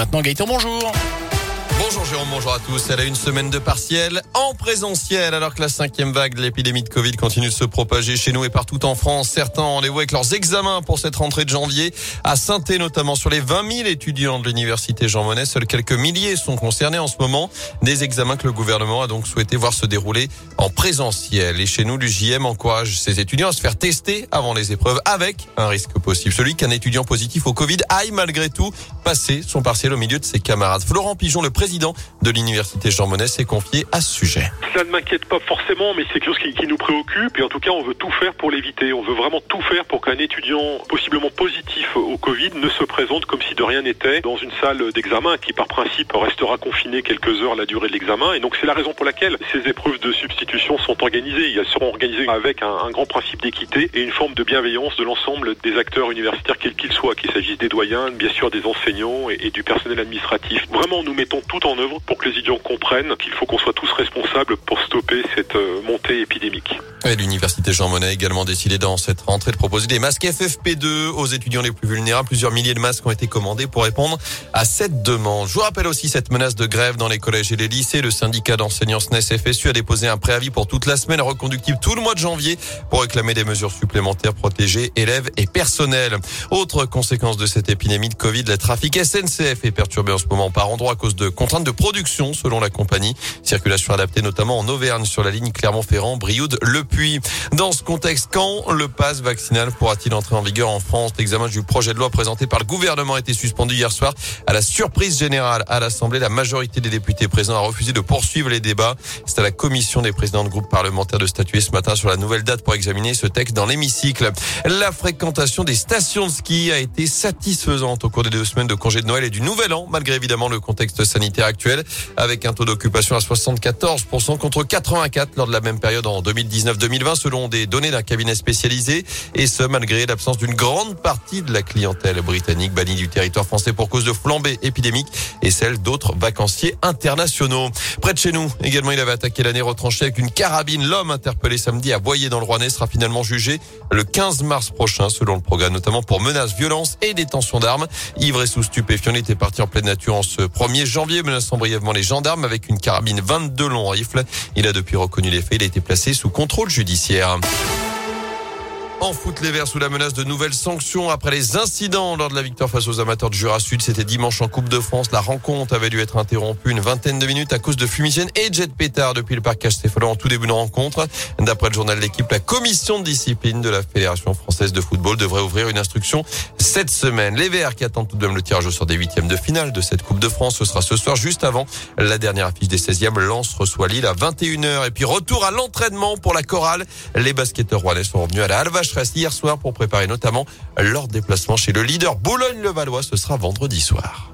maintenant. Gaëtan, bonjour. Bonjour Jérôme, bonjour à tous. Elle a une semaine de partiel en présentiel alors que la cinquième vague de l'épidémie de Covid continue de se propager chez nous et partout en France. Certains ont rendez-vous avec leurs examens pour cette rentrée de janvier. À saint notamment, sur les 20 000 étudiants de l'université Jean Monnet, seuls quelques milliers sont concernés en ce moment. Des examens que le gouvernement a donc souhaité voir se dérouler en présentiel. Et chez nous, l'UJM encourage ses étudiants à se faire tester avant les épreuves avec un risque possible. Celui qu'un étudiant positif au Covid aille malgré tout passer son partiel au milieu de ses camarades. Florent Pigeon, le président de l'université Jean Monnet s'est confié à ce sujet. Ça ne m'inquiète pas forcément, mais c'est quelque chose qui, nous préoccupe et en tout cas on veut tout faire pour l'éviter. On veut vraiment tout faire pour qu'un étudiant possiblement positif au Covid ne se présente comme si de rien n'était dans une salle d'examen qui par principe restera confinée quelques heures la durée de l'examen. Et donc c'est la raison pour laquelle ces épreuves de substitution sont organisées. Elles seront organisées avec un, un grand principe d'équité et une forme de bienveillance de l'ensemble des acteurs universitaires quels qu'ils soient, qu'il s'agisse des doyens, bien sûr des enseignants et, et du personnel administratif. Vraiment nous mettons tout en œuvre pour que les étudiants comprennent qu'il faut qu'on soit tous responsables pour stopper cette euh, montée épidémique. L'université Jean Monnet a également décidé dans cette rentrée de proposer des masques FFP2 aux étudiants les plus vulnérables. Plusieurs milliers de masques ont été commandés pour répondre à cette demande. Je vous rappelle aussi cette menace de grève dans les collèges et les lycées. Le syndicat d'enseignants SNES FSU a déposé un préavis pour toute la semaine reconductible tout le mois de janvier pour réclamer des mesures supplémentaires protéger élèves et personnel. Autre conséquence de cette épidémie de Covid, le trafic SNCF est perturbé en ce moment par endroit à cause de contraintes de production selon la compagnie. Circulation adaptée notamment en Auvergne sur la ligne Clermont-Ferrand, Brioude, Le Puy. Dans ce contexte, quand le pass vaccinal pourra-t-il entrer en vigueur en France? L'examen du projet de loi présenté par le gouvernement a été suspendu hier soir. À la surprise générale à l'Assemblée, la majorité des députés présents a refusé de poursuivre les débats. C'est à la commission des présidents de groupes parlementaires de statuer ce matin sur la nouvelle date pour examiner ce texte dans l'hémicycle. La fréquentation des stations de ski a été satisfaisante au cours des deux semaines de congé de Noël et du Nouvel An, malgré évidemment le contexte sanitaire actuel, avec un taux d'occupation à 74% contre 84 lors de la même période en 2019-2020 selon des données d'un cabinet spécialisé et ce malgré l'absence d'une grande partie de la clientèle britannique bannie du territoire français pour cause de flambée épidémique et celle d'autres vacanciers internationaux. Près de chez nous, également, il avait attaqué l'année retranchée avec une carabine. L'homme interpellé samedi à Boyer dans le Rouennais sera finalement jugé le 15 mars prochain selon le programme, notamment pour menaces, violences et détention d'armes. Ivre et sous stupéfiant, il était parti en pleine nature en ce 1er janvier, menaçant brièvement les gendarmes avec une carabine 22 longs rifles. Il a depuis reconnu les faits. Il a été placé sous contrôle judiciaire. En foot, les Verts sous la menace de nouvelles sanctions après les incidents lors de la victoire face aux amateurs de Jura Sud. C'était dimanche en Coupe de France. La rencontre avait dû être interrompue une vingtaine de minutes à cause de fumigènes et jet pétard depuis le parc Stéphano en tout début de rencontre. D'après le journal de l'équipe, la commission de discipline de la Fédération française de football devrait ouvrir une instruction cette semaine. Les Verts qui attendent tout de même le tirage au sort des huitièmes de finale de cette Coupe de France. Ce sera ce soir juste avant la dernière affiche des 16e. Lance reçoit Lille à 21h. Et puis retour à l'entraînement pour la chorale. Les basketteurs rouennais sont revenus à la Alvache hier soir pour préparer notamment leur déplacement chez le leader Boulogne-le-Valois. Ce sera vendredi soir.